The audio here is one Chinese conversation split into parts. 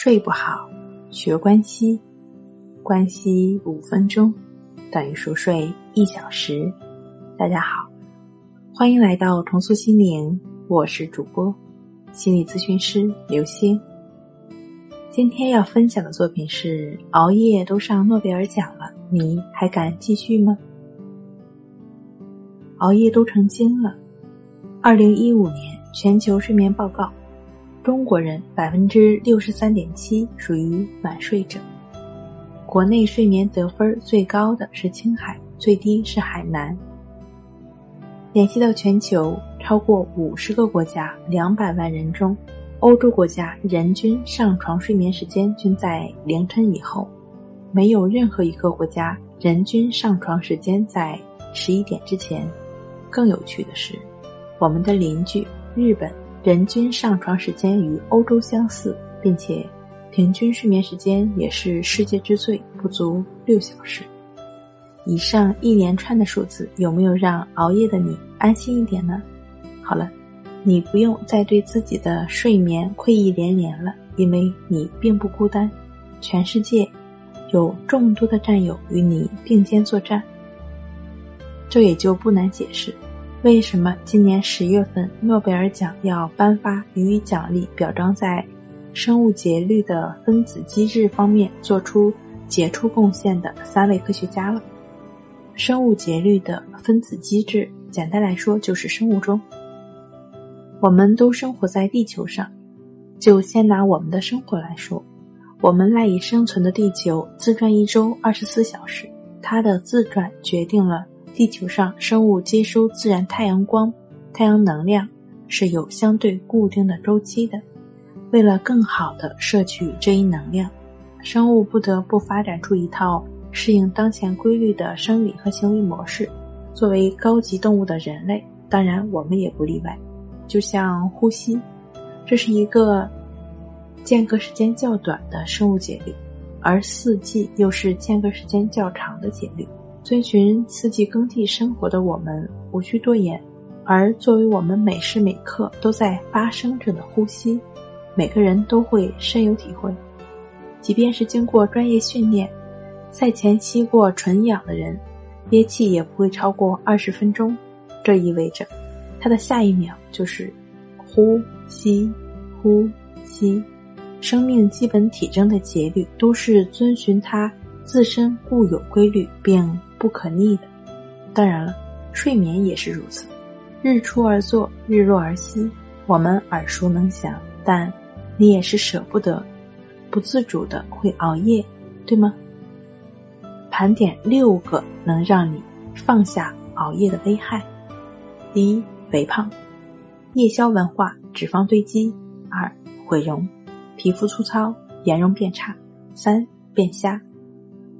睡不好，学关西，关西五分钟等于熟睡一小时。大家好，欢迎来到重塑心灵，我是主播心理咨询师刘星。今天要分享的作品是：熬夜都上诺贝尔奖了，你还敢继续吗？熬夜都成精了。二零一五年全球睡眠报告。中国人百分之六十三点七属于晚睡者。国内睡眠得分最高的是青海，最低是海南。联系到全球超过五十个国家两百万人中，欧洲国家人均上床睡眠时间均在凌晨以后，没有任何一个国家人均上床时间在十一点之前。更有趣的是，我们的邻居日本。人均上床时间与欧洲相似，并且平均睡眠时间也是世界之最，不足六小时。以上一连串的数字有没有让熬夜的你安心一点呢？好了，你不用再对自己的睡眠愧意连连了，因为你并不孤单，全世界有众多的战友与你并肩作战。这也就不难解释。为什么今年十月份诺贝尔奖要颁发予以奖励，表彰在生物节律的分子机制方面做出杰出贡献的三位科学家了？生物节律的分子机制，简单来说就是生物钟。我们都生活在地球上，就先拿我们的生活来说，我们赖以生存的地球自转一周二十四小时，它的自转决定了。地球上生物接收自然太阳光、太阳能量是有相对固定的周期的。为了更好的摄取这一能量，生物不得不发展出一套适应当前规律的生理和行为模式。作为高级动物的人类，当然我们也不例外。就像呼吸，这是一个间隔时间较短的生物节律，而四季又是间隔时间较长的节律。遵循四季更替生活的我们无需多言，而作为我们每时每刻都在发生着的呼吸，每个人都会深有体会。即便是经过专业训练、赛前吸过纯氧的人，憋气也不会超过二十分钟。这意味着，他的下一秒就是呼吸、呼吸。生命基本体征的节律都是遵循它自身固有规律，并。不可逆的，当然了，睡眠也是如此。日出而作，日落而息，我们耳熟能详。但你也是舍不得，不自主的会熬夜，对吗？盘点六个能让你放下熬夜的危害：第一，肥胖；夜宵文化，脂肪堆积；二，毁容；皮肤粗糙，颜容变差；三，变瞎；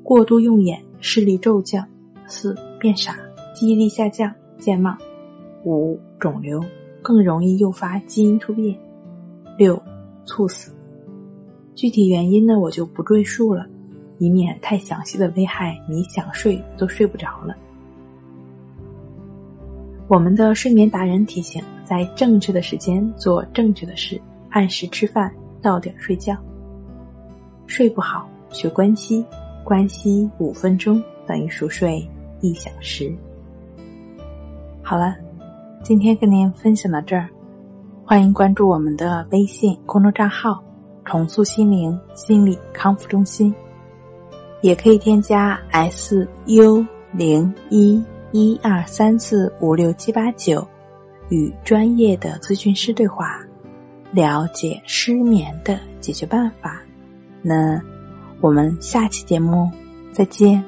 过度用眼。视力骤降，四变傻，记忆力下降，健忘，五肿瘤更容易诱发基因突变，六猝死。具体原因呢，我就不赘述了，以免太详细的危害你想睡都睡不着了。我们的睡眠达人提醒：在正确的时间做正确的事，按时吃饭，到点睡觉。睡不好，学关西。关系五分钟等于熟睡一小时。好了，今天跟您分享到这儿，欢迎关注我们的微信公众账号“重塑心灵心理康复中心”，也可以添加 “s u 零一一二三四五六七八九”与专业的咨询师对话，了解失眠的解决办法。那。我们下期节目再见。